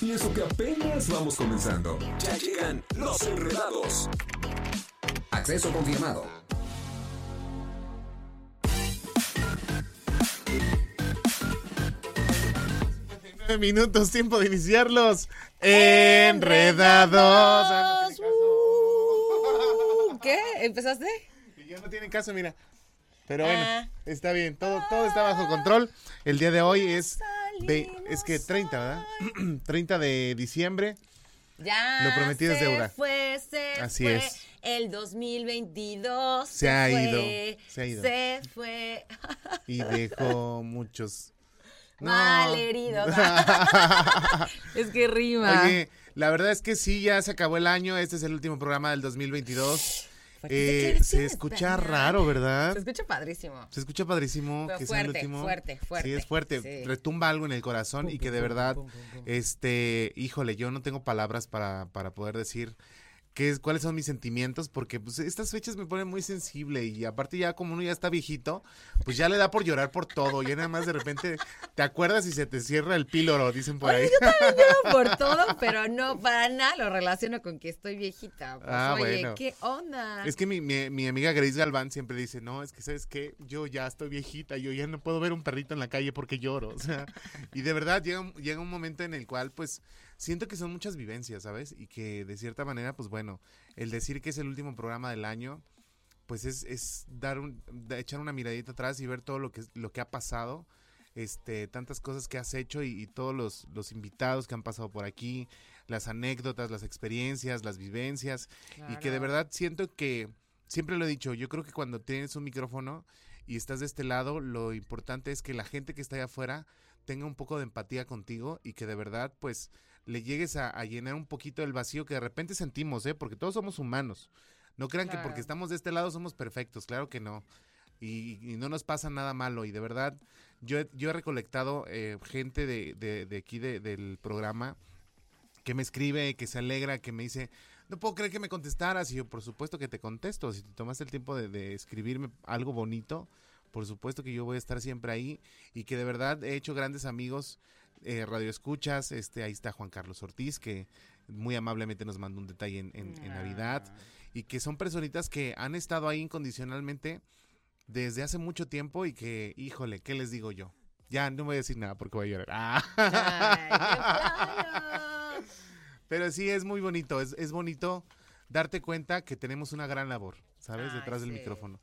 Y eso que apenas vamos comenzando. Ya llegan los enredados. Acceso confirmado. minutos, tiempo de iniciarlos. Enredados. Uh, ¿Qué? ¿Empezaste? Ya no tienen caso, mira. Pero bueno, Ah. está bien, todo, todo está bajo control. El día de hoy es, ve- es que 30, ¿verdad? 30 de diciembre. Ya. Lo prometido es se deuda. Fue, se Así fue. es. El 2022 Se ha fue, ido, se ha ido. Se fue. Y dejó muchos. No. Mal herido. es que rima. Oye, la verdad es que sí, ya se acabó el año. Este es el último programa del 2022. Eh, se escucha raro, ¿verdad? Se escucha padrísimo. Se escucha padrísimo Pero que sea el fuerte, último. fuerte, fuerte. Sí, es fuerte. Sí. Retumba algo en el corazón y que de verdad, este, híjole, yo no tengo palabras para, para poder decir qué es, cuáles son mis sentimientos, porque pues estas fechas me ponen muy sensible y aparte ya como uno ya está viejito, pues ya le da por llorar por todo. Ya nada más de repente te acuerdas y se te cierra el píloro, dicen por ahí. Lloro por todo, pero no para nada lo relaciono con que estoy viejita. Pues, Ah, oye, bueno. ¿qué onda? Es que mi, mi, mi amiga Grace Galván siempre dice, no, es que sabes qué, yo ya estoy viejita, yo ya no puedo ver un perrito en la calle porque lloro. O sea, y de verdad llega, llega un momento en el cual pues siento que son muchas vivencias, ¿sabes? Y que de cierta manera, pues bueno, el decir que es el último programa del año, pues es, es dar un, echar una miradita atrás y ver todo lo que, lo que ha pasado, este, tantas cosas que has hecho y, y todos los, los invitados que han pasado por aquí, las anécdotas, las experiencias, las vivencias, y que de verdad siento que, siempre lo he dicho, yo creo que cuando tienes un micrófono y estás de este lado, lo importante es que la gente que está allá afuera tenga un poco de empatía contigo y que de verdad pues le llegues a, a llenar un poquito el vacío que de repente sentimos, ¿eh? Porque todos somos humanos. No crean que porque estamos de este lado somos perfectos, claro que no. Y, y no nos pasa nada malo. Y de verdad, yo, he- yo he recolectado eh, gente de, de, de aquí de- del programa que me escribe, que se alegra, que me dice, no puedo creer que me contestaras. Y yo, por supuesto que te contesto. Si te tomaste el tiempo de, de escribirme algo bonito, por supuesto que yo voy a estar siempre ahí. Y que de verdad he hecho grandes amigos, eh, radioescuchas. Este, ahí está Juan Carlos Ortiz, que muy amablemente nos mandó un detalle en, en- en Navidad. Y que son personitas que han estado ahí incondicionalmente desde hace mucho tiempo y que, híjole, ¿qué les digo yo? Ya no voy a decir nada porque voy a llorar. Ah. Ay. Pero sí, es muy bonito, es, es bonito darte cuenta que tenemos una gran labor, ¿sabes? Ay, Detrás del sí. micrófono.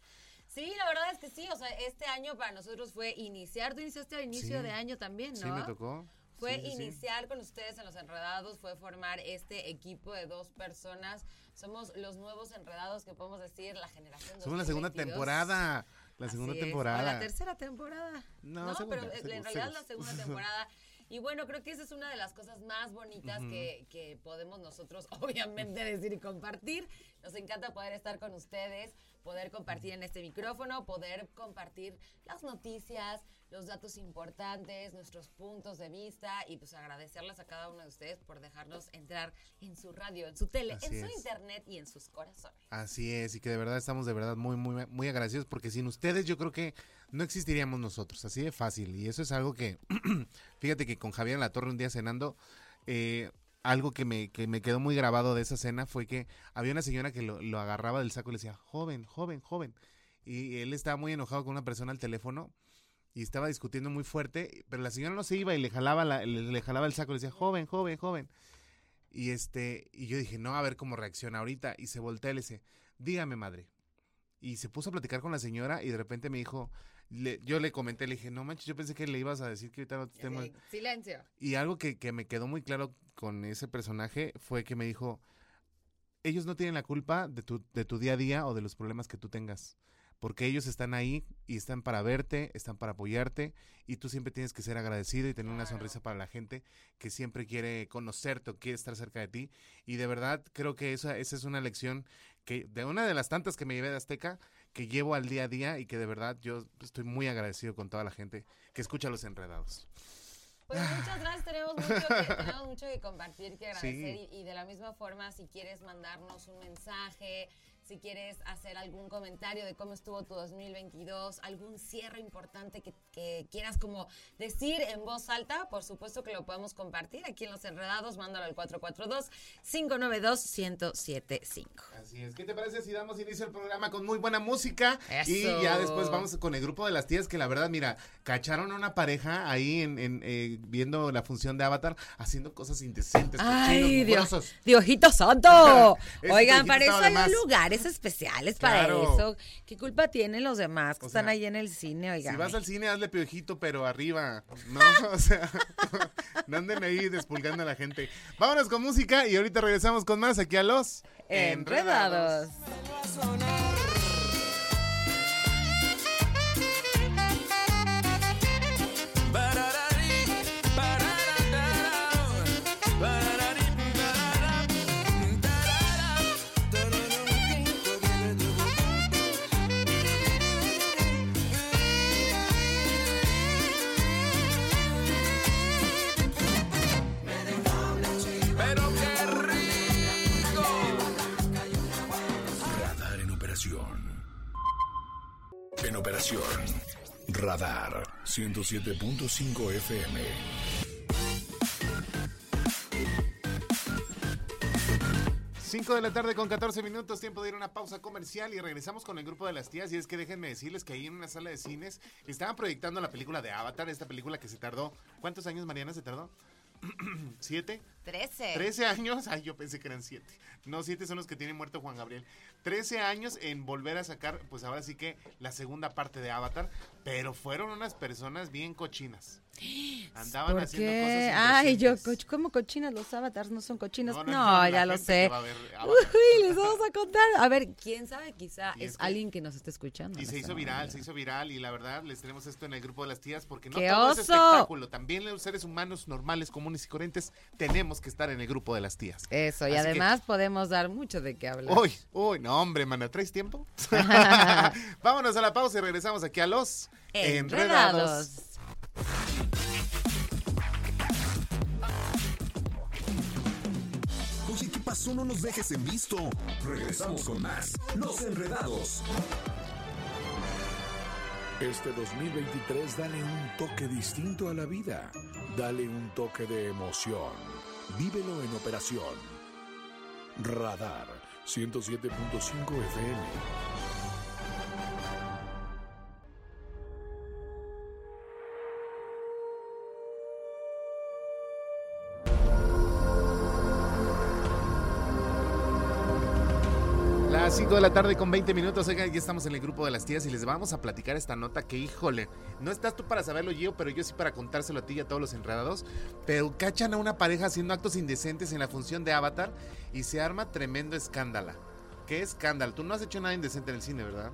Sí, la verdad es que sí. O sea, este año para nosotros fue iniciar. Tú iniciaste a inicio Sí. de año también, ¿no? Sí, me tocó. Fue Sí, sí, sí. iniciar con ustedes en Los Enredados, fue formar este equipo de dos personas. Somos los nuevos enredados que podemos decir la generación Somos la segunda 2022. temporada. La Así segunda es, o temporada. la tercera temporada. No, No, segunda, pero eh, segunda, en realidad es la segunda. segunda temporada. Y bueno, creo que esa es una de las cosas más bonitas que, que podemos nosotros, obviamente, decir y compartir. Nos encanta poder estar con ustedes, poder compartir en este micrófono, poder compartir las noticias, los datos importantes, nuestros puntos de vista y pues agradecerles a cada uno de ustedes por dejarnos entrar en su radio, en su tele, Así en su internet y en sus corazones. Así es, y que de verdad estamos de verdad muy, muy, muy agradecidos porque sin ustedes yo creo que no existiríamos nosotros, así de fácil. Y eso es algo que, fíjate que con Javier en la Torre un día cenando, eh, algo que me, que me quedó muy grabado de esa cena fue que había una señora que lo, lo agarraba del saco y le decía, joven, joven, joven. Y él estaba muy enojado con una persona al teléfono y estaba discutiendo muy fuerte, pero la señora no se iba y le jalaba, la- le, le jalaba el saco y le decía, joven, joven, joven. Y este, y yo dije, no, a ver cómo reacciona ahorita. Y se voltea y le dice, dígame, madre. Y se puso a platicar con la señora y de repente me dijo, le- yo le comenté, le dije, no manches, yo pensé que le ibas a decir que ahorita no te Así, silencio. Y algo que, que me quedó muy claro con ese personaje fue que me dijo, ellos no tienen la culpa de tu, de tu día a día o de los problemas que tú tengas. porque ellos están ahí y están para verte, están para apoyarte y tú siempre tienes que ser agradecido y tener una sonrisa para la gente que siempre quiere conocerte o quiere estar cerca de ti y de verdad creo que esa, esa es una lección que de una de las tantas que me llevé de Azteca que llevo al día a día y que de verdad yo estoy muy agradecido con toda la gente que escucha Los Enredados. Pues muchas gracias, tenemos mucho que, tenemos mucho que compartir, que agradecer Sí. y, y de la misma forma si quieres mandarnos un mensaje, si quieres hacer algún comentario de cómo estuvo tu 2022, algún cierre importante que, que quieras como decir en voz alta, por supuesto que lo podemos compartir aquí en Los Enredados, mándalo al 442-592-1075. Así es. ¿Qué te parece si damos inicio al programa con muy buena música? Y Eso. ya después vamos con el grupo de las tías que la verdad, mira, cacharon a una pareja ahí en, en, eh, viendo la función de Avatar haciendo cosas indecentes, Ay, cochinos, Dios. Diosito santo. Ese Oigan, para eso hay más. Lugares especiales Claro. para eso. ¿Qué culpa tienen los demás que O están sea, ahí en el cine? Oigan. Si vas al cine, hazle piojito, pero arriba, ¿no? O sea, no anden ahí despulgando a la gente. Vámonos con música y ahorita regresamos con más aquí a los Enredados. Operación. Radar 107.5 FM. Cinco de la tarde con 14 minutos, tiempo de ir a una pausa comercial y regresamos con el grupo de las tías. Y es que déjenme decirles que ahí en una sala de cines estaban proyectando la película de Avatar, esta película que se tardó. ¿Cuántos años, Mariana, se tardó? ¿Siete? Trece. ¿Trece años? Ay, yo pensé que eran siete. No, siete son los que tiene muerto Juan Gabriel. Trece años en volver a sacar, pues ahora sí que la segunda parte de Avatar, pero fueron unas personas bien cochinas. Andaban ¿Por haciendo qué? cosas Ay, yo, indecentes. co- ¿cómo cochinas? Los avatars no son cochinos. No, ya lo sé. Uy, les vamos a contar. A ver, quién sabe, quizá es, es que- alguien que nos esté escuchando. Y se hizo viral, se hizo viral y la verdad les tenemos esto en el grupo de las tías porque no ¡Qué todo es espectáculo, también los seres humanos normales, comunes y corrientes tenemos que estar en el grupo de las tías. Eso, y que- además podemos dar mucho de qué hablar. Uy, uy, no hombre, mana, ¿traes tiempo? Vámonos a la pausa y regresamos aquí a los Enredados. Oye, ¿qué pasó? No nos dejes en visto. Regresamos con más. Los enredados. Este 2023 dale un toque distinto a la vida. Dale un toque de emoción. Vívelo en operación. Radar 107.5 FM. 5 de la tarde con 20 minutos, oigan, ya estamos en el grupo de las tías y les vamos a platicar esta nota que, híjole, no estás tú para saberlo, Gio, pero yo sí para contárselo a ti y a todos los enredados. Pero cachan a una pareja haciendo actos indecentes en la función de Avatar y se arma tremendo escándalo. ¿Qué escándalo? Tú no has hecho nada indecente en el cine, ¿verdad?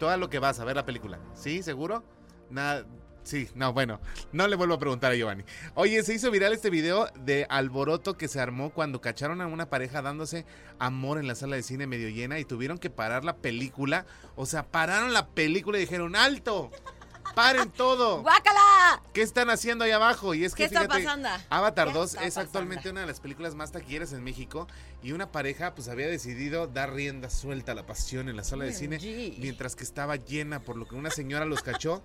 Todo lo que vas a ver la película. ¿Sí? ¿Seguro? Nada. Sí, no, bueno, no le vuelvo a preguntar a Giovanni. Oye, se hizo viral este video de alboroto que se armó cuando cacharon a una pareja dándose amor en la sala de cine medio llena y tuvieron que parar la película. O sea, pararon la película y dijeron, ¡alto! ¡Paren todo! ¡Guácala! ¿Qué están haciendo ahí abajo? Y es que ¿Qué está fíjate, pasando? Avatar ¿Qué 2 está es actualmente pasando? una de las películas más taquilleras en México y una pareja pues había decidido dar rienda suelta a la pasión en la sala de cine mientras que estaba llena, por lo que una señora los cachó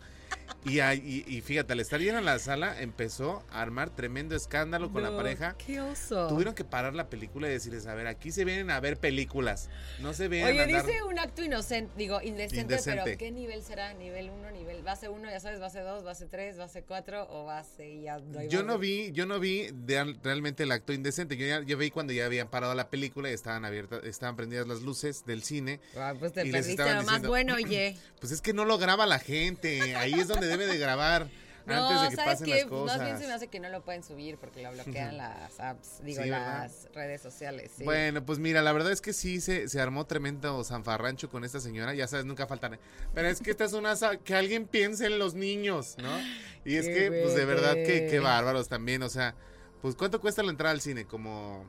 y, ahí- y, y fíjate, al estar llena la sala empezó a armar tremendo escándalo con la pareja. ¡Qué oso! Tuvieron que parar la película y decirles, a ver, aquí se vienen a ver películas, no se vienen Oye, a andar... dice un acto inocente, digo, indecente, Indecente. pero ¿qué nivel será? ¿Nivel 1, nivel base 1, ya sabes, base 2, base 3, base 4 o base ya Yo base? no vi, yo no vi de- realmente el acto indecente. Yo ya yo vi cuando ya habían parado la película y estaban abiertas, estaban prendidas las luces del cine. Ah, pues te y perdiste lo más diciendo- bueno, oye. Pues es que no lo graba la gente. Ahí es donde debe de grabar. antes No, de que ¿sabes pasen qué? las cosas. Más bien se me hace que no lo pueden subir porque lo bloquean las apps, digo, Sí, ¿verdad? las redes sociales. sí. Bueno, pues mira, la verdad es que sí se, se armó tremendo zanfarrancho con esta señora, ya sabes, nunca faltan. Pero es que esta es una que alguien piense en los niños, ¿no? Y es que, pues de verdad que, que bárbaros también, o sea, pues ¿cuánto cuesta la entrada al cine? Como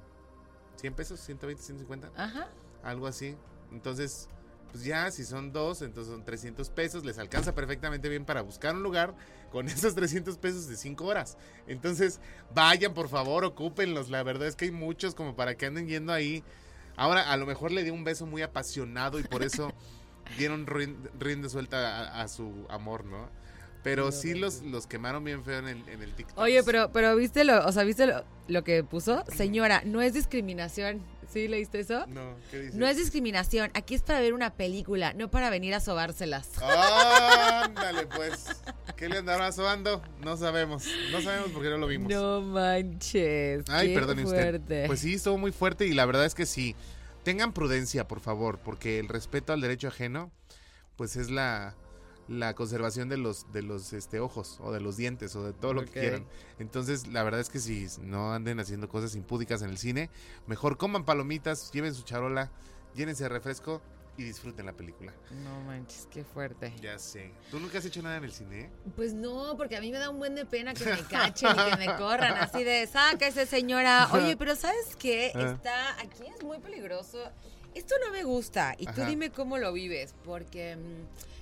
100 pesos, 120, 150, Ajá. algo así. Entonces, pues ya, si son dos, entonces son 300 pesos, les alcanza perfectamente bien para buscar un lugar con esos 300 pesos de 5 horas. Entonces, vayan, por favor, ocúpenlos. La verdad es que hay muchos como para que anden yendo ahí. Ahora, a lo mejor le dio un beso muy apasionado y por eso dieron rienda rienda suelta a, a su amor, ¿no? Pero sí los, los quemaron bien feo en el, en el TikTok. Oye, pero, pero viste lo, o sea, viste lo, lo que puso, señora, no es discriminación. ¿Sí leíste eso? No, ¿qué dices? No es discriminación, aquí es para ver una película, no para venir a sobárselas. Ándale, pues. ¿Qué le andará sobando? No sabemos. No sabemos porque no lo vimos. No manches. Ay, perdone usted. fuerte. Pues sí, estuvo muy fuerte y la verdad es que sí. Tengan prudencia, por favor, porque el respeto al derecho ajeno, pues es la, la conservación de los, de los este, ojos o de los dientes o de todo lo que quieran. Entonces, la verdad es que si no anden haciendo cosas impúdicas en el cine, mejor coman palomitas, lleven su charola, llénense de refresco y disfruten la película. No manches, qué fuerte. Ya sé. ¿Tú nunca has hecho nada en el cine? Pues no, porque a mí me da un buen de pena que me cachen y que me corran así de, sáquese señora. Oye, pero ¿sabes qué? Ah. Está, aquí es muy peligroso. Esto no me gusta y tú Ajá. dime cómo lo vives, porque mm,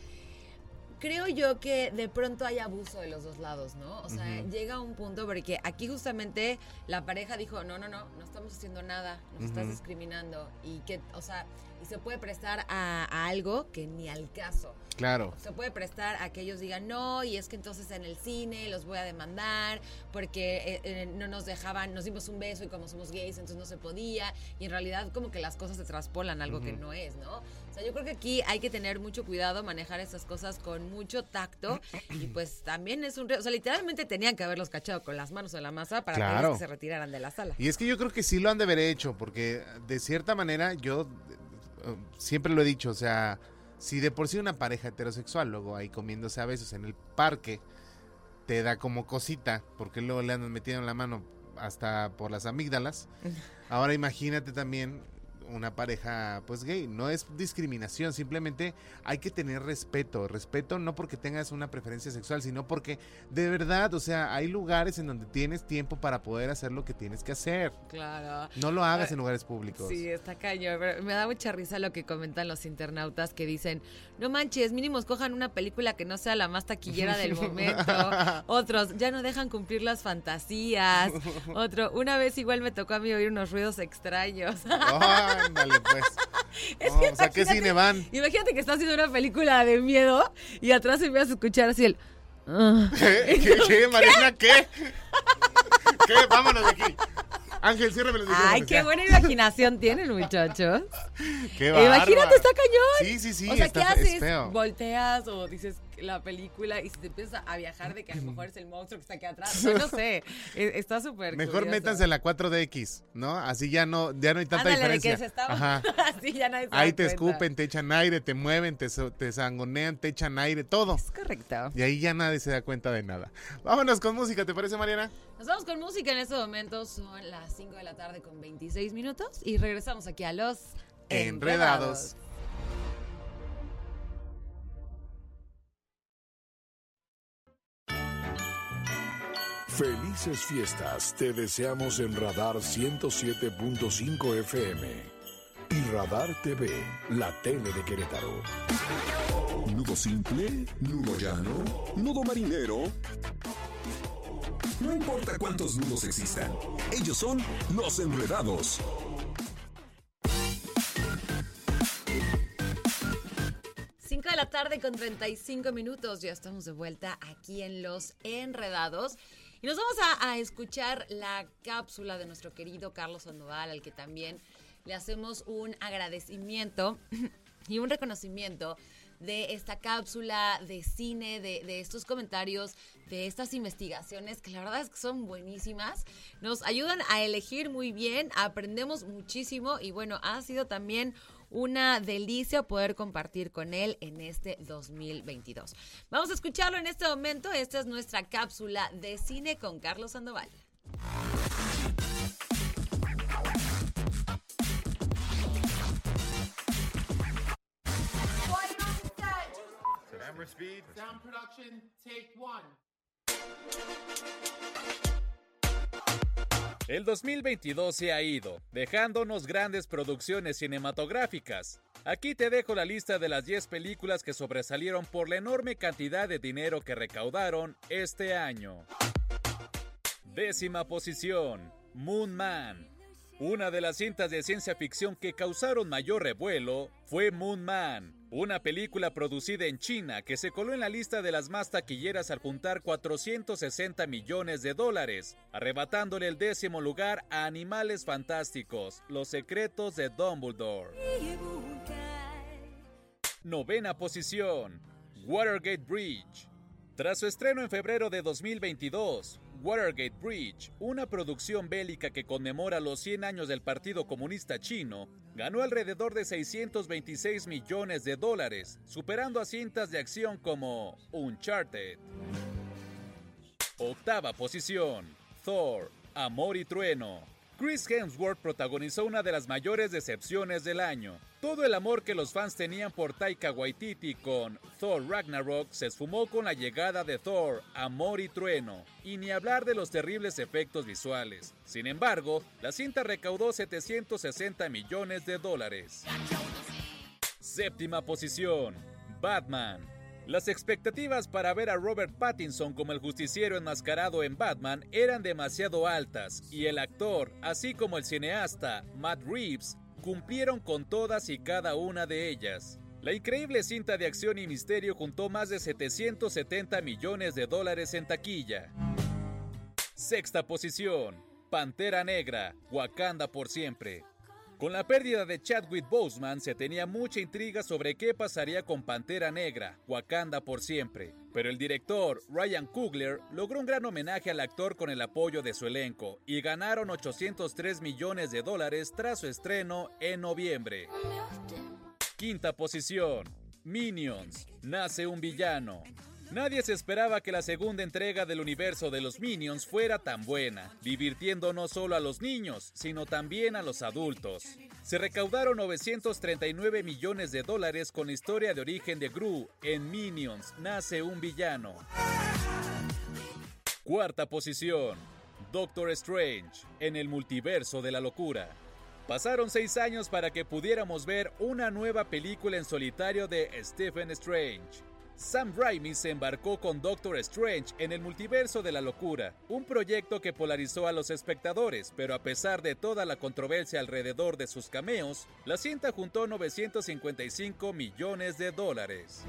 creo yo que de pronto hay abuso de los dos lados, ¿no? O sea, Ujú. llega un punto porque aquí justamente la pareja dijo, no, no, no, no estamos haciendo nada, nos estás discriminando y que, o sea, y se puede prestar a, a algo que ni al caso Claro. se puede prestar a que ellos digan no y es que entonces en el cine los voy a demandar porque eh, eh, no nos dejaban, nos dimos un beso y como somos gays entonces no se podía y en realidad como que las cosas se traspolan algo que no es, ¿no? O sea, yo creo que aquí hay que tener mucho cuidado, manejar esas cosas con mucho tacto y pues también es un... O sea, literalmente tenían que haberlos cachado con las manos en la masa para Claro. que se retiraran de la sala. Y es que yo creo que sí lo han de haber hecho, porque de cierta manera yo siempre lo he dicho, o sea, si de por sí una pareja heterosexual luego ahí comiéndose a besos en el parque te da como cosita, porque luego le andan metiendo la mano hasta por las amígdalas, ahora imagínate también una pareja pues gay, no es discriminación, simplemente hay que tener respeto, respeto no porque tengas una preferencia sexual, sino porque de verdad, o sea, hay lugares en donde tienes tiempo para poder hacer lo que tienes que hacer. Claro. No lo hagas en lugares públicos. Sí, está cañón. pero me da mucha risa lo que comentan los internautas que dicen, no manches, mínimo cojan una película que no sea la más taquillera del momento. Otros, ya no dejan cumplir las fantasías. Otro, una vez igual me tocó a mí oír unos ruidos extraños. Ándale, pues. Es No, que o sea, ¿qué cine van? Imagínate que estás haciendo una película de miedo y atrás empiezas a escuchar así el... "Ah". ¿Qué? ¿Qué? ¿Qué? Marina, ¿qué? ¿Qué? Vámonos de aquí. Ángel, ciérrame los Ay, qué buena imaginación tienen, muchachos. Qué Imagínate, está cañón. Sí, sí, sí, o sea, está ¿qué haces? Volteas o dices la película y se te empieza a viajar de que a lo mejor es el monstruo que está aquí atrás. O sea, no sé. e- Está súper Mejor curioso. métanse en la 4DX, ¿no? Así ya no, ya no hay tanta Ándale, de diferencia. que se estaba... Ajá. Así ya nadie se Ahí te cuenta. escupen, te echan aire, te mueven, te, te zangonean, te echan aire, todo. Es correcto. Y ahí ya nadie se da cuenta de nada. Vámonos con música, ¿te parece, Mariana? Nos vamos con música en este momento. Son las 5 de la tarde con 26 minutos y regresamos aquí a los Enredados. Felices fiestas te deseamos en Radar 107.5 FM y Radar TV, la tele de Querétaro. Nudo simple, nudo llano, nudo marinero. No importa cuántos nudos existan, ellos son los enredados. Cinco de la tarde con 35 minutos. Ya estamos de vuelta aquí en Los Enredados. Y nos vamos a, escuchar la cápsula de nuestro querido Carlos Sandoval, al que también le hacemos un agradecimiento y un reconocimiento de esta cápsula de cine, de, de estos comentarios, de estas investigaciones, que la verdad es que son buenísimas. Nos ayudan a elegir muy bien, aprendemos muchísimo y bueno, ha sido también una delicia poder compartir con él en este 2022. Vamos a escucharlo en este momento. Esta es nuestra cápsula de cine con Carlos Sandoval. El 2022 se ha ido, dejándonos grandes producciones cinematográficas. Aquí te dejo la lista de las 10 películas que sobresalieron por la enorme cantidad de dinero que recaudaron este año. Décima posición, Moon Man. Una de las cintas de ciencia ficción que causaron mayor revuelo fue Moon Man, una película producida en China que se coló en la lista de las más taquilleras al juntar 460 millones de dólares, arrebatándole el décimo lugar a Animales Fantásticos, Los Secretos de Dumbledore. Novena posición, Watergate Bridge. Tras su estreno en febrero de 2022, Watergate Bridge, una producción bélica que conmemora los 100 años del Partido Comunista Chino, ganó alrededor de 626 millones de dólares, superando a cintas de acción como Uncharted. Octava posición, Thor, Amor y Trueno. Chris Hemsworth protagonizó una de las mayores decepciones del año. Todo el amor que los fans tenían por Taika Waititi con Thor Ragnarok se esfumó con la llegada de Thor, Amor y Trueno, y ni hablar de los terribles efectos visuales. Sin embargo, la cinta recaudó 760 millones de dólares. Séptima posición, Batman. Las expectativas para ver a Robert Pattinson como el justiciero enmascarado en Batman eran demasiado altas y el actor, así como el cineasta Matt Reeves, cumplieron con todas y cada una de ellas. La increíble cinta de acción y misterio juntó más de 770 millones de dólares en taquilla. Sexta posición, Pantera Negra, Wakanda por siempre. Con la pérdida de Chadwick Boseman se tenía mucha intriga sobre qué pasaría con Pantera Negra, Wakanda por siempre. Pero el director, Ryan Coogler, logró un gran homenaje al actor con el apoyo de su elenco y ganaron 803 millones de dólares tras su estreno en noviembre. Quinta posición, Minions, nace un villano. Nadie se esperaba que la segunda entrega del universo de los Minions fuera tan buena, divirtiendo no solo a los niños, sino también a los adultos. Se recaudaron 939 millones de dólares con la historia de origen de Gru en Minions, nace un villano. Cuarta posición, Doctor Strange, en el multiverso de la locura. Pasaron seis años para que pudiéramos ver una nueva película en solitario de Stephen Strange. Sam Raimi se embarcó con Doctor Strange en el multiverso de la locura, un proyecto que polarizó a los espectadores, pero a pesar de toda la controversia alrededor de sus cameos, la cinta juntó 955 millones de dólares.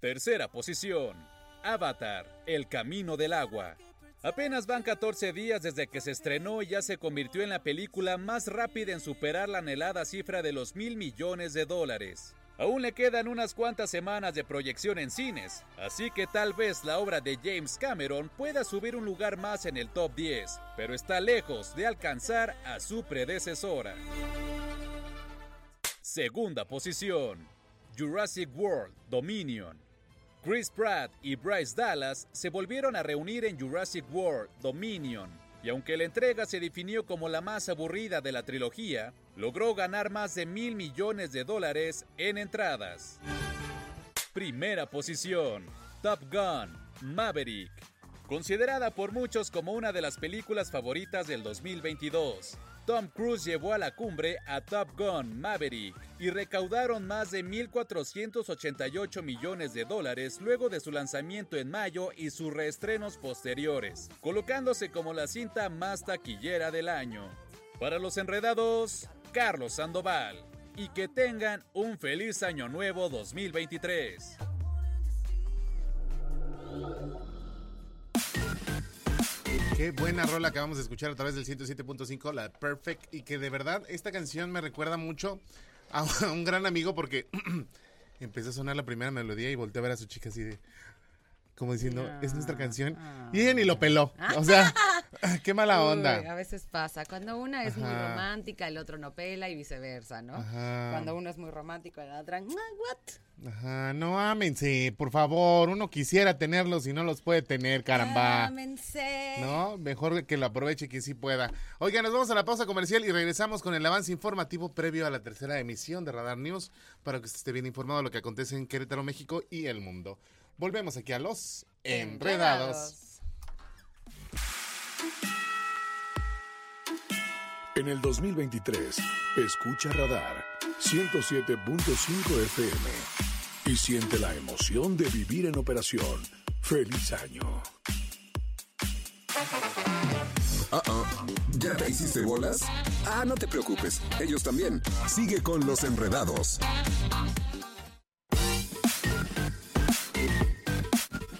Tercera posición, Avatar, El Camino del Agua. Apenas van 14 días desde que se estrenó y ya se convirtió en la película más rápida en superar la anhelada cifra de los mil millones de dólares. Aún le quedan unas cuantas semanas de proyección en cines, así que tal vez la obra de James Cameron pueda subir un lugar más en el top 10, pero está lejos de alcanzar a su predecesora. Segunda posición, Jurassic World Dominion. Chris Pratt y Bryce Dallas se volvieron a reunir en Jurassic World Dominion, y aunque la entrega se definió como la más aburrida de la trilogía, logró ganar más de mil millones de dólares en entradas. Primera posición, Top Gun, Maverick. Considerada por muchos como una de las películas favoritas del 2022, Tom Cruise llevó a la cumbre a Top Gun Maverick y recaudaron más de 1.488 millones de dólares luego de su lanzamiento en mayo y sus reestrenos posteriores, colocándose como la cinta más taquillera del año. Para los enredados, Carlos Sandoval. Y que tengan un feliz año nuevo 2023. Qué buena rola acabamos de escuchar a través del 107.5, la Perfect. Y que de verdad esta canción me recuerda mucho a un gran amigo porque empezó a sonar la primera melodía y volteé a ver a su chica así de. Como diciendo, es nuestra canción. Y ella ni lo peló. O sea, Qué mala Uy, onda. a veces pasa. Cuando una es muy romántica, el otro no pela y viceversa, ¿no? Ajá. Cuando uno es muy romántico, la otra, "Ah, what? Ajá, no ámense, por favor. Uno quisiera tenerlos y no los puede tener, caramba. Ámense. No, mejor que lo aproveche que sí pueda. Oiga, nos vamos a la pausa comercial y regresamos con el avance informativo previo a la tercera emisión de Radar News para que usted esté bien informado de lo que acontece en Querétaro, México y el mundo. Volvemos aquí a los enredados. En el 2023, escucha Radar 107.5 FM y siente la emoción de vivir en operación. ¡Feliz año! Ah, ah. ¿Ya te hiciste bolas? Ah, no te preocupes, ellos también. Sigue con los enredados.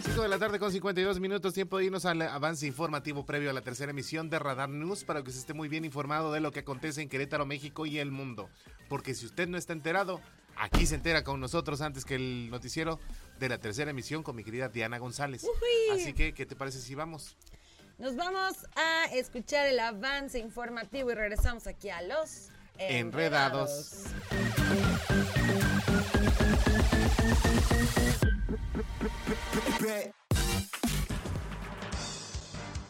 5 de la tarde con 52 minutos, tiempo de irnos al avance informativo previo a la tercera emisión de Radar News para que se esté muy bien informado de lo que acontece en Querétaro, México y el mundo. Porque si usted no está enterado, aquí se entera con nosotros antes que el noticiero de la tercera emisión con mi querida Diana González. Así que, ¿qué te parece si vamos? Nos vamos a escuchar el avance informativo y regresamos aquí a los Enredados.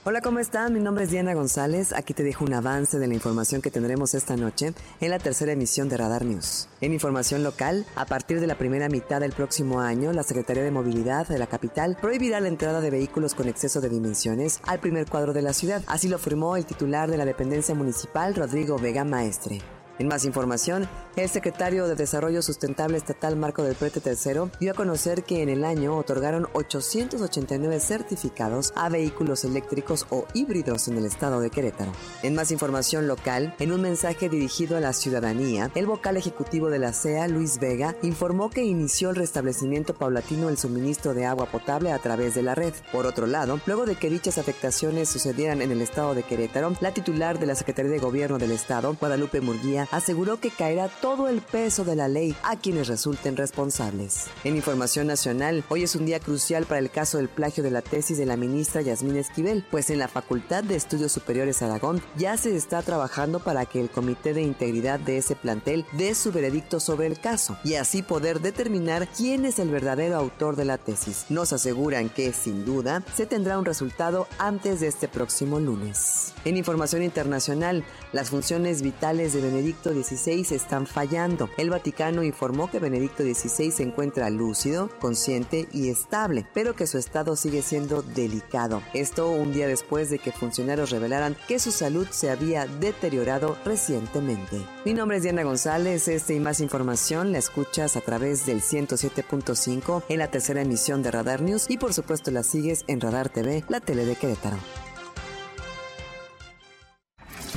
Hola, ¿cómo están? Mi nombre es Diana González. Aquí te dejo un avance de la información que tendremos esta noche en la tercera emisión de Radar News. En información local, a partir de la primera mitad del próximo año, la Secretaría de Movilidad de la capital prohibirá la entrada de vehículos con exceso de dimensiones al primer cuadro de la ciudad. Así lo afirmó el titular de la dependencia municipal, Rodrigo Vega Maestre. En más información, el secretario de Desarrollo Sustentable Estatal Marco del Prete III dio a conocer que en el año otorgaron 889 certificados a vehículos eléctricos o híbridos en el estado de Querétaro. En más información local, en un mensaje dirigido a la ciudadanía, el vocal ejecutivo de la CEA, Luis Vega, informó que inició el restablecimiento paulatino del suministro de agua potable a través de la red. Por otro lado, luego de que dichas afectaciones sucedieran en el estado de Querétaro, la titular de la Secretaría de Gobierno del estado, Guadalupe Murguía, aseguró que caerá todo el peso de la ley a quienes resulten responsables. En información nacional, hoy es un día crucial para el caso del plagio de la tesis de la ministra Yasmín Esquivel, pues en la Facultad de Estudios Superiores Aragón ya se está trabajando para que el Comité de Integridad de ese plantel dé su veredicto sobre el caso y así poder determinar quién es el verdadero autor de la tesis. Nos aseguran que, sin duda, se tendrá un resultado antes de este próximo lunes. En información internacional, las funciones vitales de Benedicto XVI están fallando. El Vaticano informó que Benedicto XVI se encuentra lúcido, consciente y estable, pero que su estado sigue siendo delicado. Esto un día después de que funcionarios revelaran que su salud se había deteriorado recientemente. Mi nombre es Diana González, este y más información la escuchas a través del 107.5 en la tercera emisión de Radar News y por supuesto la sigues en Radar TV, la tele de Querétaro.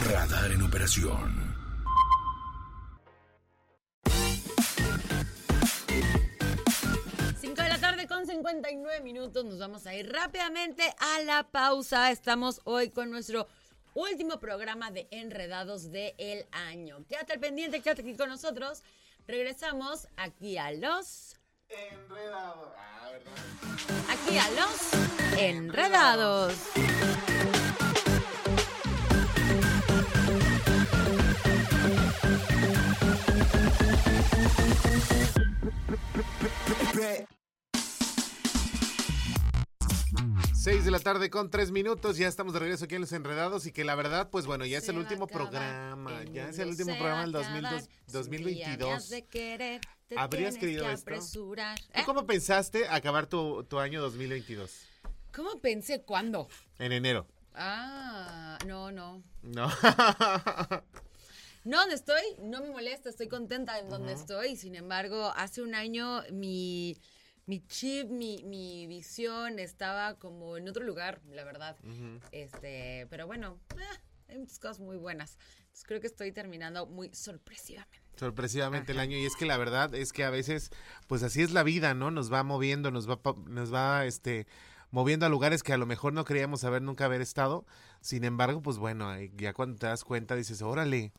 Radar en operación. 59 minutos. Nos vamos a ir rápidamente a la pausa. Estamos hoy con nuestro último programa de Enredados del año. Quédate al pendiente, quédate aquí con nosotros. Regresamos aquí a los. Enredado. Ah, ¿verdad? Aquí a los Enredados. Seis de la tarde con tres minutos, ya estamos de regreso aquí en Los Enredados y que la verdad, pues bueno, ya es el último programa, ya es el último programa del a 2002 acabar. Si un día me 2022. has de querer, te ¿Habrías querido que esto? apresurar. ¿Tú ¿Eh? cómo pensaste acabar tu, tu año 2022? ¿Cómo pensé cuándo? En enero. Ah, no, no. No. No, donde estoy, no me molesta, estoy contenta en donde estoy. Sin embargo, hace un año mi, mi chip, mi, mi visión estaba como en otro lugar, la verdad. Este, pero bueno, ah, hay muchas cosas muy buenas. Entonces, creo que estoy terminando muy sorpresivamente. Sorpresivamente el año y es que la verdad es que a veces pues así es la vida, ¿no? Nos va moviendo, nos va nos va este moviendo a lugares que a lo mejor no creíamos haber nunca haber estado. Sin embargo, pues bueno, ya cuando te das cuenta dices, "Órale,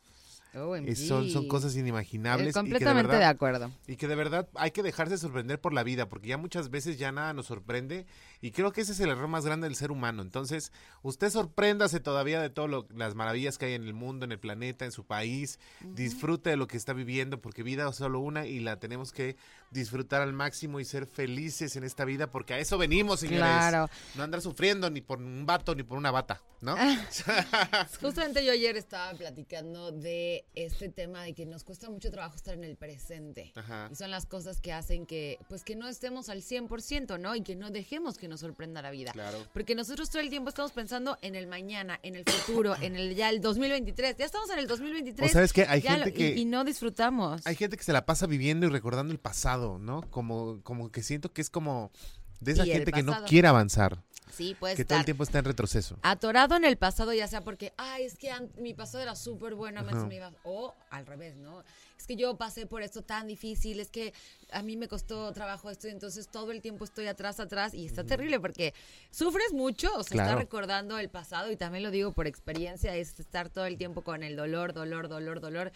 eh, son son cosas inimaginables." y que de completamente de, verdad- acuerdo. Y que de verdad hay que dejarse sorprender por la vida, porque ya muchas veces ya nada nos sorprende Y creo que ese es el error más grande del ser humano. Entonces, usted sorpréndase todavía de todas las maravillas que hay en el mundo, en el planeta, en su país. Disfrute de lo que está viviendo, porque vida es solo una y la tenemos que disfrutar al máximo y ser felices en esta vida, porque a eso venimos, señores. Claro. No andar sufriendo ni por un vato ni por una bata, ¿no? Justamente yo ayer estaba platicando de este tema de que nos cuesta mucho trabajo estar en el presente. Ajá. Y son las cosas que hacen que, pues, que no estemos al 100%, ¿no? Y que no dejemos que nos sorprenda la vida. Claro. Porque nosotros todo el tiempo estamos pensando en el mañana, en el futuro, en el ya el 2023. Ya estamos en el 2023. O sabes qué, hay gente lo- y- que- Y, no disfrutamos. Hay gente que se la pasa viviendo y recordando el pasado, ¿no? Como, como que siento que es como de esa gente que no quiere avanzar, sí, puede que todo el tiempo está en retroceso. atorado en el pasado, ya sea porque, ay, es que mi pasado era súper bueno, Ajá. me iba- o al revés, ¿no? Es que yo pasé por esto tan difícil, es que a mí me costó trabajo esto, y entonces todo el tiempo estoy atrás, atrás, y está terrible porque sufres mucho, o sea, Claro. está recordando el pasado, y también lo digo por experiencia, es estar todo el tiempo con el dolor, dolor, dolor, dolor,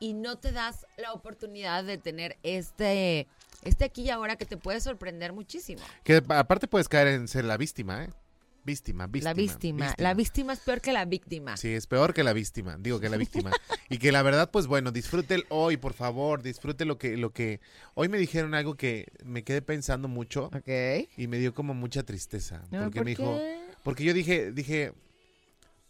y no te das la oportunidad de tener este, este aquí y ahora que te puede sorprender muchísimo. Que pa- aparte puedes caer en ser la víctima, ¿eh? Víctima, víctima. la víctima, la víctima es peor que la víctima. Sí, es peor que la víctima, digo que la víctima. y que la verdad, pues bueno, disfrute el hoy, por favor, disfrute lo que, lo que... Hoy me dijeron algo que me quedé pensando mucho Ok. y me dio como mucha tristeza. No, Porque ¿por me dijo... Porque yo dije, dije,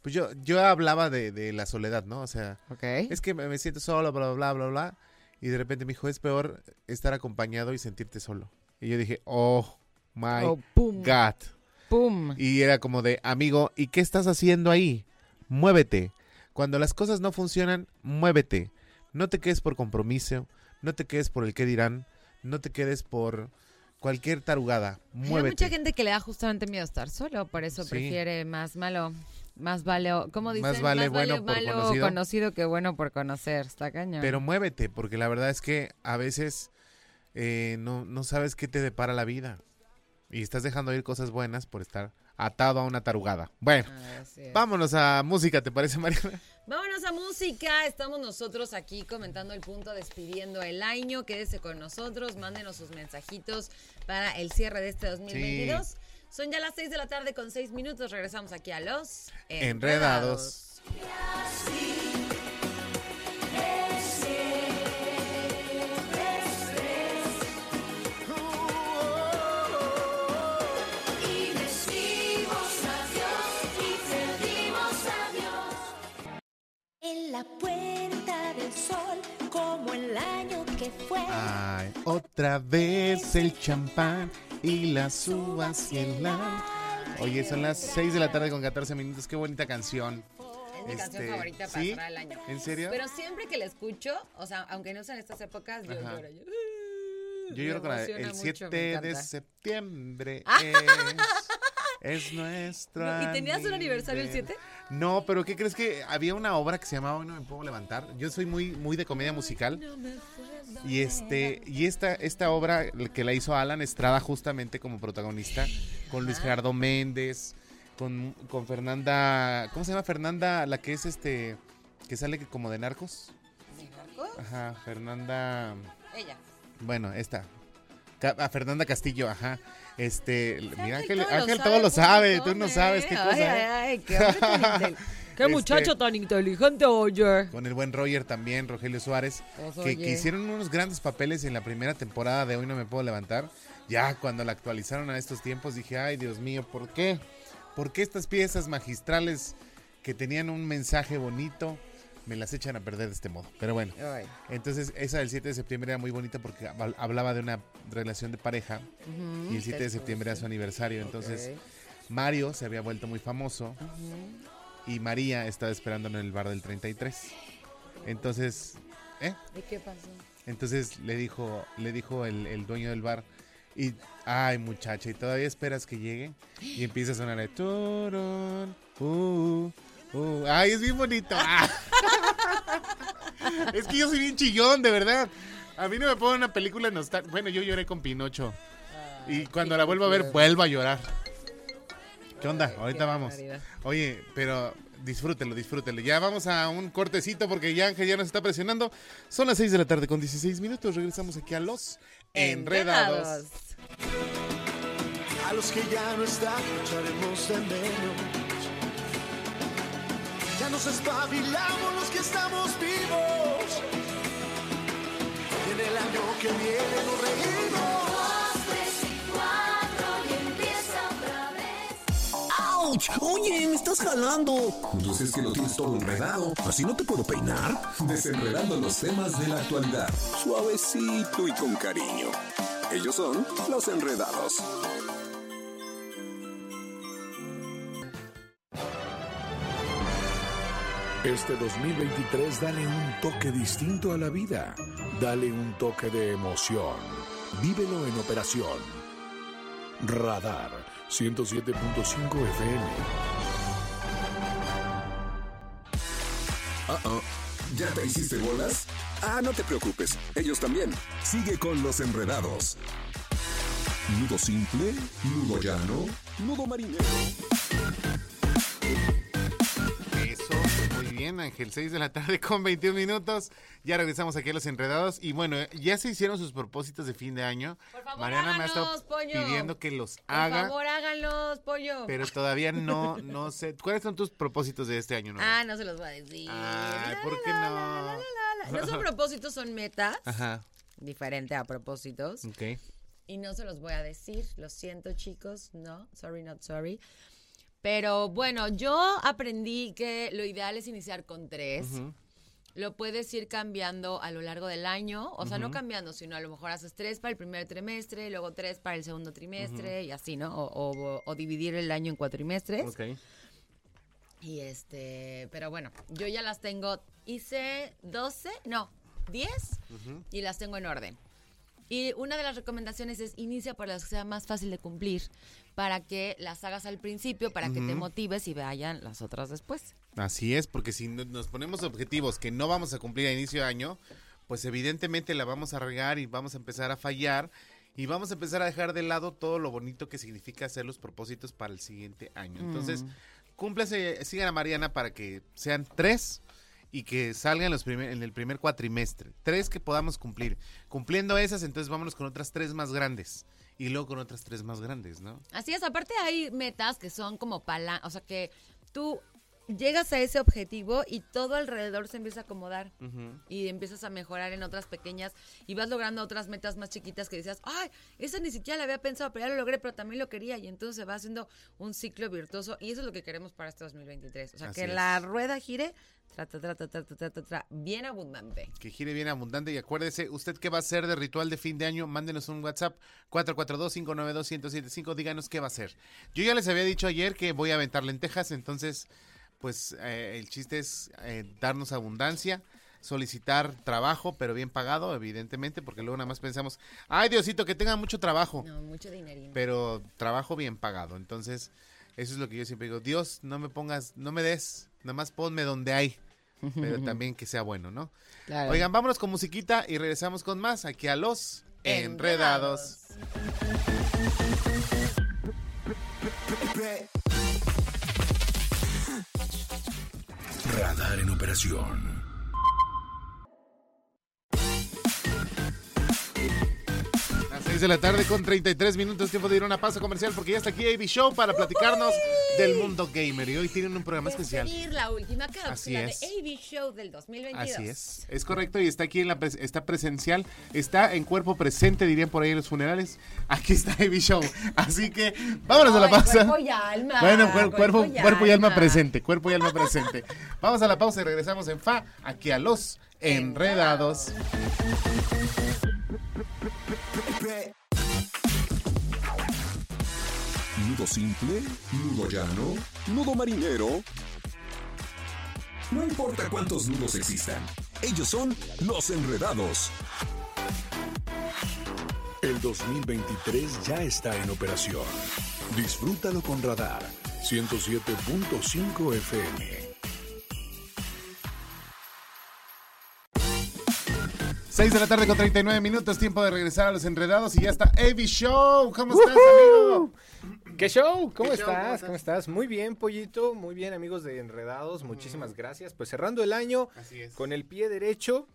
pues yo, yo hablaba de, de la soledad, ¿no? O sea, Ok. es que me me siento solo, bla, bla, bla, bla, bla. Y de repente me dijo, es peor estar acompañado y sentirte solo. Y yo dije, oh, my Oh. God. ¡Pum! Y era como de, amigo, ¿y qué estás haciendo ahí? Muévete. Cuando las cosas no funcionan, muévete. No te quedes por compromiso, no te quedes por el qué dirán, no te quedes por cualquier tarugada. Hay Muévete. mucha gente que le da justamente miedo estar solo, por eso Sí. prefiere más malo, más vale, ¿cómo dicen? Más vale bueno por malo conocido. conocido que bueno por conocer, está cañón. Pero muévete, porque la verdad es que a veces eh, no, no sabes qué te depara la vida. Y estás dejando ir cosas buenas por estar atado a una tarugada. Bueno, es. vámonos a música, ¿te parece, Mariana? Vámonos a música. Estamos nosotros aquí comentando el punto, despidiendo el año. Quédese con nosotros, mándenos sus mensajitos para el cierre de este 2022. Son ya las 6 de la tarde con 6 minutos. Regresamos aquí a los Enredados. Y decimos adiós y pedimos adiós. En la puerta del sol, como el año que fue. Ay, otra vez el champán y las uvas y el la... Oye, son las 6 de la tarde con 14 minutos. Qué bonita canción. Es mi canción Este, favorita para ¿sí? cerrar el año. ¿En serio? Pero siempre que la escucho, o sea, aunque no sean estas épocas, yo Ajá. lloro. Yo, Yo me lloro con la- el mucho, 7 me de septiembre es, es nuestro ¿Y tenías un aniversario el aniver- 7? No, pero ¿qué crees que había una obra que se llamaba Hoy no me puedo levantar? Yo soy muy muy de comedia musical. Y este y esta esta obra que la hizo Alan Estrada justamente como protagonista con Luis Gerardo Méndez, con, con Fernanda, ¿cómo se llama Fernanda la que es este que sale como de narcos? Ajá, Fernanda Ella. bueno, esta. A Fernanda Castillo, ajá. Este, mira, Ángel, todo lo Ángel sabe, todo lo sabe, tú no sabes qué Ay, cosa. ay, ¿eh? ay, qué hombre tan intel- Qué Este, muchacho tan inteligente, oye. Con el buen Roger también, Rogelio Suárez, Pues, que, que hicieron unos grandes papeles en la primera temporada de Hoy No Me Puedo Levantar. Ya cuando la actualizaron a estos tiempos dije, ay Dios mío, ¿por qué? ¿Por qué estas piezas magistrales que tenían un mensaje bonito me las echan a perder de este modo? Pero bueno, Ay. entonces esa del 7 de septiembre era muy bonita porque habl- hablaba de una relación de pareja y el 7 de septiembre era su aniversario. Entonces. Mario se había vuelto muy famoso y María estaba esperando en el bar del 33. Entonces, ¿eh? ¿Y qué pasó? Entonces le dijo, le dijo el, el dueño del bar, y, ay muchacha, ¿y todavía esperas que llegue? Y empieza a sonar el turun, uh, uh. ay, es bien bonito. Ah. es que yo soy bien chillón, de verdad. A mí no me pongo una película nostálgica. Bueno, yo lloré con Pinocho. Y cuando la vuelvo a ver, vuelvo a llorar. ¿Qué onda? Ahorita qué vamos. barbaridad. Oye, pero disfrútelo, disfrútelo. Ya vamos a un cortecito porque ya Ángel ya nos está presionando. Son las 6 de la tarde con 16 minutos. Regresamos aquí a los Enredados. A los que ya no están, echaremos de menos. Ya nos espabilamos los que estamos vivos. Y en el año que viene nos reímos. Dos, tres y cuatro y empieza otra vez. ¡Auch! Oye, me estás jalando. Pues es que lo tienes todo enredado. ¿Así no te puedo peinar? Desenredando los temas de la actualidad. Suavecito y con cariño. Ellos son los enredados. Este 2023 dale un toque distinto a la vida. Dale un toque de emoción. Vívelo en operación. Radar 107.5 FM. Ah, ah. ¿Ya te hiciste bolas? Ah, no te preocupes. Ellos también. Sigue con los enredados. Nudo simple, nudo llano, nudo marinero. Bien, Ángel. 6 de la tarde con 21 minutos. Ya regresamos aquí a Los Enredados. Y bueno, ya se hicieron sus propósitos de fin de año. Por favor, Mariana me ha estado pollo. pidiendo que los Por haga. favor, háganlos, pollo. Pero todavía no, no sé. ¿Cuáles son tus propósitos de este año? Nora? Ah, no se los voy a decir. Ay, La, ¿por qué no? No son propósitos, son metas. Ajá, Diferente a propósitos. ok. Y no se los voy a decir. Lo siento, chicos. No, sorry, not sorry. Pero bueno, yo aprendí que lo ideal es iniciar con tres. Lo puedes ir cambiando a lo largo del año. O sea, no cambiando, sino a lo mejor haces tres para el primer trimestre, luego tres para el segundo trimestre y así, ¿no? O, o- o dividir el año en cuatro trimestres. Ok. Y este, pero bueno, yo ya las tengo, hice 12, no, 10 y las tengo en orden. Y una de las recomendaciones es inicia por las que sea más fácil de cumplir, para que las hagas al principio, para que te motives y vayan las otras después. Así es, porque si no- nos ponemos objetivos que no vamos a cumplir a inicio de año, pues evidentemente la vamos a regar y vamos a empezar a fallar y vamos a empezar a dejar de lado todo lo bonito que significa hacer los propósitos para el siguiente año. Entonces, cúmplase, sigan a Mariana para que sean tres y que salgan los primer- en el primer cuatrimestre. Tres que podamos cumplir. Cumpliendo esas, entonces vámonos con otras tres más grandes y luego con otras tres más grandes, ¿no? Así es, aparte hay metas que son como palan, o sea que tú llegas a ese objetivo y todo alrededor se empieza a acomodar y empiezas a mejorar en otras pequeñas y vas logrando otras metas más chiquitas que decías, ay, esa ni siquiera la había pensado, pero ya lo logré, pero también lo quería y entonces se va haciendo un ciclo virtuoso y eso es lo que queremos para este 2023, o sea, que la rueda gire tra, tra, tra, bien abundante. Que gire bien abundante y acuérdese, usted qué va a hacer de ritual de fin de año, mándenos un WhatsApp 442-592-1075, díganos qué va a hacer. Yo ya les había dicho ayer que voy a aventar lentejas, entonces pues eh, el chiste es eh, darnos abundancia, solicitar trabajo, pero bien pagado, evidentemente, porque luego nada más pensamos, ay Diosito, que tenga mucho trabajo, No, mucho dinerito. pero trabajo bien pagado. Entonces, eso es lo que yo siempre digo, Dios, no me pongas, no me des, nada más ponme donde hay, pero también que sea bueno, ¿no? Claro. Oigan, vámonos con musiquita y regresamos con más aquí a los Enredados. Radar en operación. De la tarde con 33 minutos, tiempo de ir a una pausa comercial porque ya está aquí AB Show para platicarnos del mundo gamer y hoy tienen un programa especial. Despedir la última Así de es. AV Show del 2022. Así es, es correcto y está aquí en la está presencial, está en cuerpo presente, dirían por ahí en los funerales. Aquí está AB Show, así que vámonos a la pausa. cuerpo y alma, Bueno, cuer- cuerpo cuerpo, y cuerpo y alma alma. presente, cuerpo y alma presente. Vamos a la pausa y regresamos en fa aquí a los enredados. Nudo simple, nudo llano, nudo marinero. No importa cuántos nudos existan, ellos son los enredados. El 2023 ya está en operación. Disfrútalo con Radar 107.5 FM. 6 de la tarde con 39 minutos, tiempo de regresar a los enredados y ya está Evi Show. ¿Cómo estás, amigo? ¿Qué show? ¿Cómo ¿Qué show? ¿Cómo estás? ¿Cómo estás? Muy bien, Pollito. Muy bien, amigos de Enredados. Muchísimas gracias. Pues cerrando el año Así es. con el pie derecho.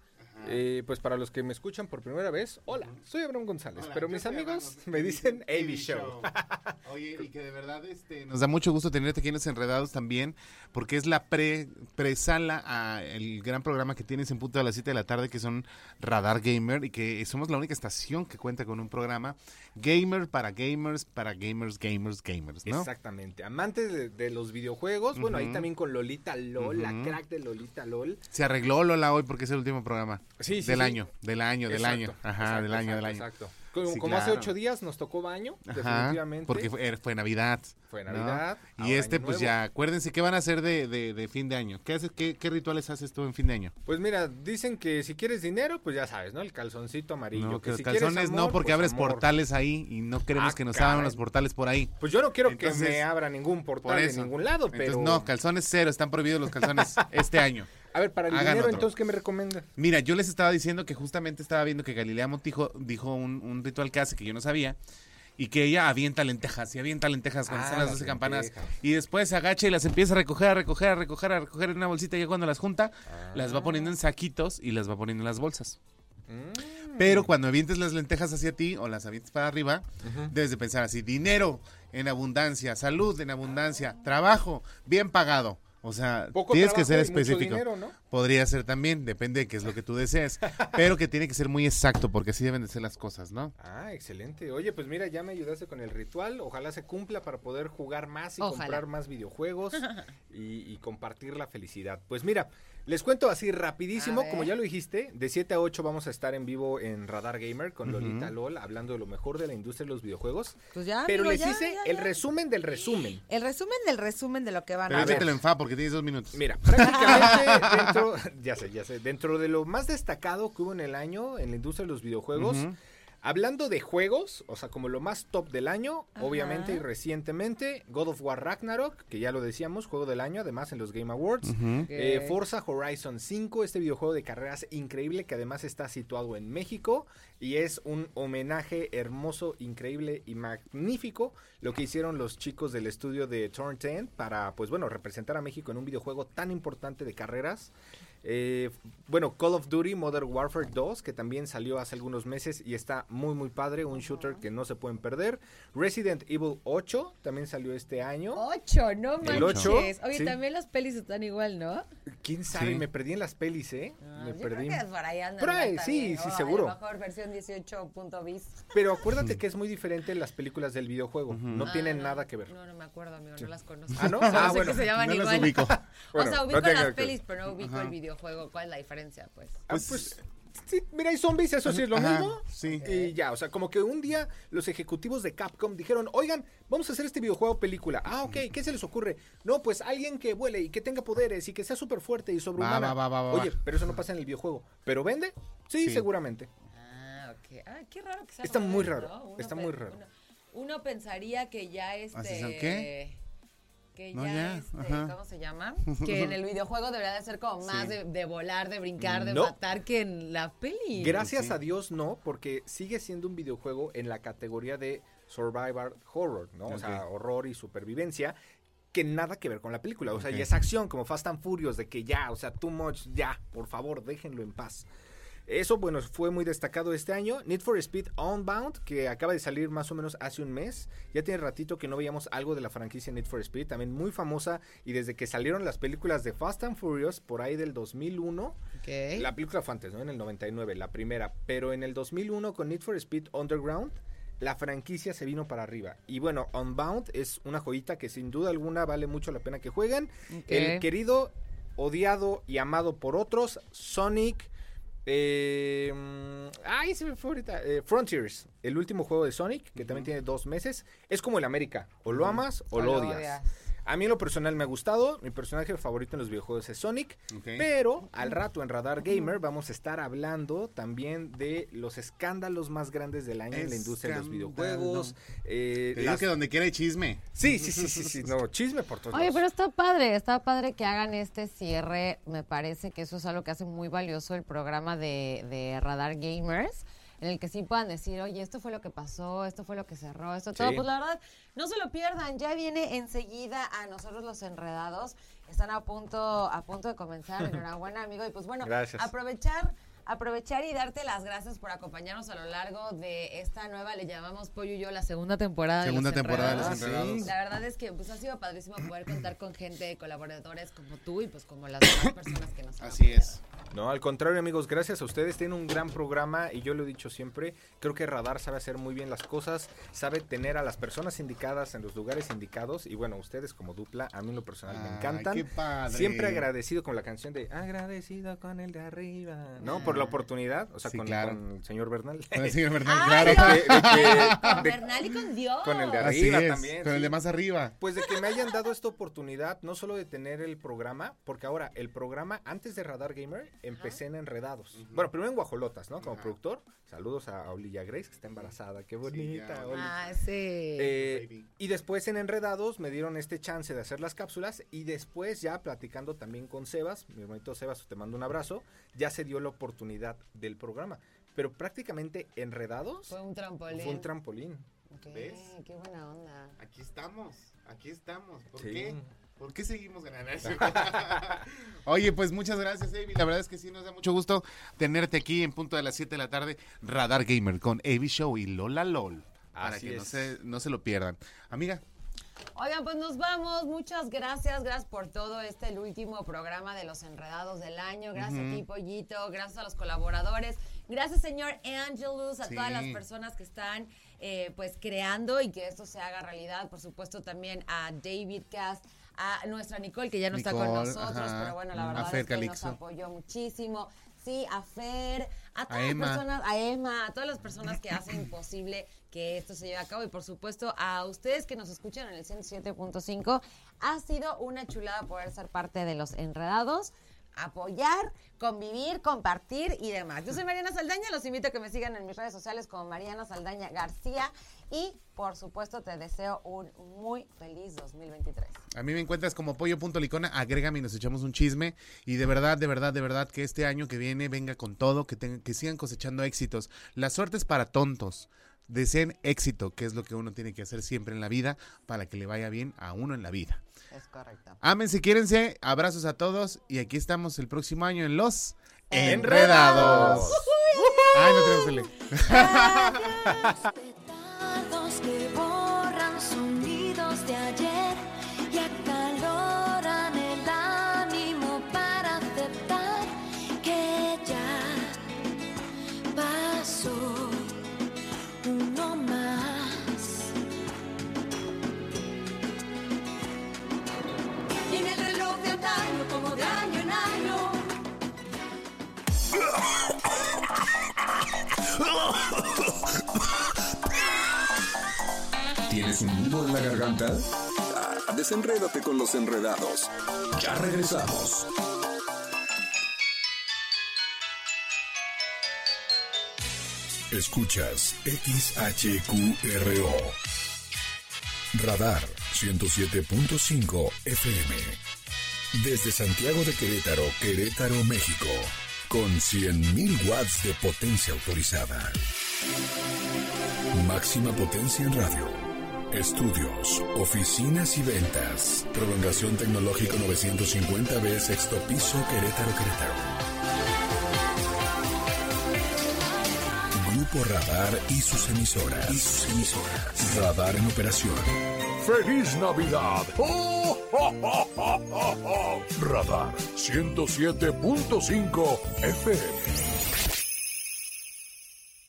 Eh, pues para los que me escuchan por primera vez, hola, soy Abraham González, Hola, pero mis amigos me dicen AB Show. Oye, y que de verdad este, nos da mucho gusto tenerte aquí en Los Enredados también, porque es la pre presala a el gran programa que tienes en punto de las 7 de la tarde, que son Radar Gamer, y que somos la única estación que cuenta con un programa gamer para gamers, para gamers, gamers, gamers, ¿no? Exactamente, amantes de, de los videojuegos, bueno, ahí también con Lolita LOL, la crack de Lolita LOL. Se arregló Lola hoy porque es el último programa. Sí, sí, del sí. año, del año, del Exacto, año. Ajá, exacto, del año, del año. Exacto. Como, Sí, como hace ocho días nos tocó baño, Ajá, definitivamente. porque fue, fue Navidad. Fue ¿no? Navidad, Y este, pues Nuevo. ya, acuérdense, ¿qué van a hacer de, de- de fin de año? ¿Qué, haces, qué, ¿Qué rituales haces tú en fin de año? Pues mira, dicen que si quieres dinero, pues ya sabes, ¿no? El calzoncito amarillo. No, que los si calzones no, porque pues abres amor. portales ahí y no queremos Ah, que nos caray. abran los portales por ahí. Pues yo no quiero que Entonces, me abra ningún portal Por de ningún lado, Entonces, pero... no, calzones cero, están prohibidos los calzones este año. A ver, para el Hagan dinero, otro. entonces, ¿qué me recomiendas? Mira, yo les estaba diciendo que justamente estaba viendo que Galilea Montijo dijo un, un ritual que hace que yo no sabía. Y que ella avienta lentejas y avienta lentejas cuando Ah, están las las 12 campanas. lentejas. Y después se agacha y las empieza a recoger, a recoger, a recoger, a recoger en una bolsita. Y ya cuando las junta, las va poniendo en saquitos y las va poniendo en las bolsas. Mm. Pero cuando avientes las lentejas hacia ti o las avientes para arriba, debes de pensar así, dinero en abundancia, salud en abundancia, trabajo bien pagado. O sea, Poco tienes que ser específico. dinero, ¿no? Podría ser también, depende de qué es lo que tú desees. pero que tiene que ser muy exacto, porque así deben de ser las cosas, ¿no? Ah, excelente. Oye, pues mira, ya me ayudaste con el ritual. Ojalá se cumpla para poder jugar más y Ojalá. comprar más videojuegos y, y compartir la felicidad. Pues mira, les cuento así rapidísimo, como ya lo dijiste, de 7 a 8 vamos a estar en vivo en Radar Gamer con Lolita LOL, hablando de lo mejor de la industria de los videojuegos. Pues ya, Pero amigo, les ya, hice ya, el ya. resumen del resumen. El resumen del resumen de lo que van Pero a ver. échatelo en fa, porque tienes dos minutos. Mira, prácticamente dentro, ya sé, ya sé, dentro de lo más destacado que hubo en el año en la industria de los videojuegos. Hablando de juegos, o sea, como lo más top del año, Ajá. obviamente y recientemente, God of War Ragnarok, que ya lo decíamos, juego del año, además en los Game Awards. Eh. Forza Horizon 5, este videojuego de carreras increíble que además está situado en México y es un homenaje hermoso, increíble y magnífico lo que hicieron los chicos del estudio de Turn 10 para, pues bueno, representar a México en un videojuego tan importante de carreras. Eh, bueno, Call of Duty Modern Warfare 2, que también salió hace algunos meses y está muy muy padre, un shooter que no se pueden perder. Resident Evil 8 también salió este año. Ocho, no El manches. ocho, Oye, sí. también las pelis están igual, ¿no? ¿Quién sabe? Sí. Me perdí en las pelis, ¿eh? Ah, me yo perdí. creo que por ahí andan Por ahí, sí, también, sí, seguro. A lo mejor versión 18.bis. Pero acuérdate que es muy diferente las películas del videojuego. No Ah, tienen no, nada que ver. No, no me acuerdo, amigo, no las conozco. Ah, ¿no? Ah, sé bueno, que se llaman no las igual. ubico. Bueno, o sea, no ubico tiene las pelis, pero no ubico Ajá. el videojuego. ¿Cuál es la diferencia, pues? Ah, pues, sí, mira, hay zombies, eso sí es lo Ajá, mismo. sí. Y ya, o sea, como que un día los ejecutivos de Capcom dijeron, oigan, vamos a hacer este videojuego película. Ah, ok, ¿qué se les ocurre? No, pues alguien que vuele y que tenga poderes y que sea súper fuerte y sobrehumana. Va, va, va, va, va. Oye, pero eso no pasa en el videojuego. ¿Pero vende? Sí, Sí. seguramente. Ah, ok. Ah, qué raro que sea. Está muy raro, está pe- muy raro. Uno, uno pensaría que ya este. ¿Así son qué? Que No, ya, ya, este. ¿cómo se llama? Que en el videojuego debería de ser como más Sí. de, de volar, de brincar, de No. matar que en la peli. Gracias Sí. a Dios no, porque sigue siendo un videojuego en la categoría de survivor horror, ¿no? O sea, horror y supervivencia que nada que ver con la película, o sea, y es acción como Fast and Furious de que ya, o sea, too much, ya, por favor, déjenlo en paz. Eso, bueno, fue muy destacado este año. Need for Speed Unbound, que acaba de salir más o menos hace un mes. Ya tiene ratito que no veíamos algo de la franquicia Need for Speed, también muy famosa. Y desde que salieron las películas de Fast and Furious, por ahí del 2001, Ok. la película fue antes, ¿no? En el 99, la primera. Pero en el 2001 con Need for Speed Underground, la franquicia se vino para arriba. Y bueno, Unbound es una joyita que sin duda alguna vale mucho la pena que jueguen. El querido, odiado y amado por otros, Sonic. Eh, mm, ay, se me fue ahorita. eh, Frontiers, el último juego de Sonic, que también tiene dos meses. Es como el América. O lo amas o, lo odias. A mí en lo personal me ha gustado. Mi personaje favorito en los videojuegos es Sonic. Pero al rato en Radar Gamer vamos a estar hablando también de los escándalos más grandes del año en la industria de los videojuegos. eh, Te digo las- que donde quiera hay chisme. Sí, sí, sí, sí, sí. No, chisme por todos Oye, lados. pero está padre, está padre que hagan este cierre. Me parece que eso es algo que hace muy valioso el programa de, de Radar Gamers, en el que sí puedan decir, oye, esto fue lo que pasó, esto fue lo que cerró, esto todo. Pues la verdad, no se lo pierdan, ya viene enseguida a nosotros los enredados. Están a punto, a punto de comenzar. Enhorabuena, amigo. Y pues bueno, Gracias. aprovechar aprovechar y darte las gracias por acompañarnos a lo largo de esta nueva, le llamamos Pollo y yo, la segunda temporada. de Segunda Los temporada de Los Enredados. Enredados. La verdad es que pues ha sido padrísimo poder contar con gente, colaboradores como tú y pues como las demás personas que nos han Así es. No, al contrario, amigos, gracias a ustedes. Tienen un gran programa y yo lo he dicho siempre. Creo que Radar sabe hacer muy bien las cosas, sabe tener a las personas indicadas en los lugares indicados. Y bueno, ustedes como dupla, a mí en lo personal me encantan. qué padre. Siempre agradecido con la canción de Agradecido con el de arriba. ¿No? Por la oportunidad, o sea, Sí, con, claro. con el señor Bernal. Con el señor Bernal, Ay, claro. no. De que- de que- Con de- Bernal y con Dios. Con el de Así arriba es, también. con el de más arriba. Pues de que me hayan dado esta oportunidad, no solo de tener el programa, porque ahora el programa, antes de Radar Gamer, empecé en Enredados. Bueno, primero en Guajolotas, ¿no? Como Ajá. productor. Saludos a Olivia Grace, que está embarazada. Qué bonita. Oli. Ah, sí. Eh, y después en Enredados me dieron este chance de hacer las cápsulas y después ya platicando también con Sebas, mi bonito Sebas, te mando un abrazo, ya se dio la oportunidad del programa. Pero prácticamente Enredados Fue un trampolín. fue un trampolín. ¿Ves? Qué buena onda. Aquí estamos, aquí estamos. ¿Por Sí. qué? ¿Por qué seguimos ganando? Oye, pues muchas gracias, Avi. La verdad es que sí nos da mucho gusto tenerte aquí en punto de las 7 de la tarde. Radar Gamer con Avi Show y Lola LOL. Para Así que no es. se, no se lo pierdan. Amiga, Oigan, pues nos vamos. Muchas gracias. Gracias por todo este, el último programa de Los Enredados del año. Gracias a ti, Pollito. Gracias a los colaboradores. Gracias, señor Angelus, a Sí. todas las personas que están eh, pues creando y que esto se haga realidad. Por supuesto, también a David Cast, a nuestra Nicole, que ya no está con nosotros, ajá. pero bueno, la verdad es que nos apoyó muchísimo. Sí, a Fer, a todas las personas, a Emma, a todas las personas que hacen posible que esto se lleve a cabo y por supuesto a ustedes que nos escuchan en el 107.5. Ha sido una chulada poder ser parte de los enredados, apoyar, convivir, compartir y demás. Yo soy Mariana Saldaña, los invito a que me sigan en mis redes sociales como Mariana Saldaña García y por supuesto te deseo un muy feliz 2023. a mí me encuentras como pollo.licona. Agrégame y nos echamos un chisme. Y de verdad, de verdad, de verdad, que este año que viene venga con todo, que, tengan- que sigan cosechando éxitos. La suerte es para tontos. Deseen éxito, que es lo que uno tiene que hacer siempre en la vida para que le vaya bien a uno en la vida. Es correcto. Ámense, quiérense, abrazos a todos y aquí estamos el próximo año en Los Enredados. Ay, no tenemos tele. Petardos nudo en la garganta? Ah, Desenrédate con los enredados. Ya regresamos. Escuchas XHQRO. Radar 107.5 FM. Desde Santiago de Querétaro, Querétaro, México. Con 100.000 watts de potencia autorizada. Máxima potencia en radio. Estudios, oficinas y ventas. Prolongación tecnológico 950B, sexto piso, Querétaro, Querétaro. Grupo Radar y sus emisoras. Radar en operación. ¡Feliz Navidad! ¡Oh, oh, oh, oh, oh, oh! Radar 107.5 FM.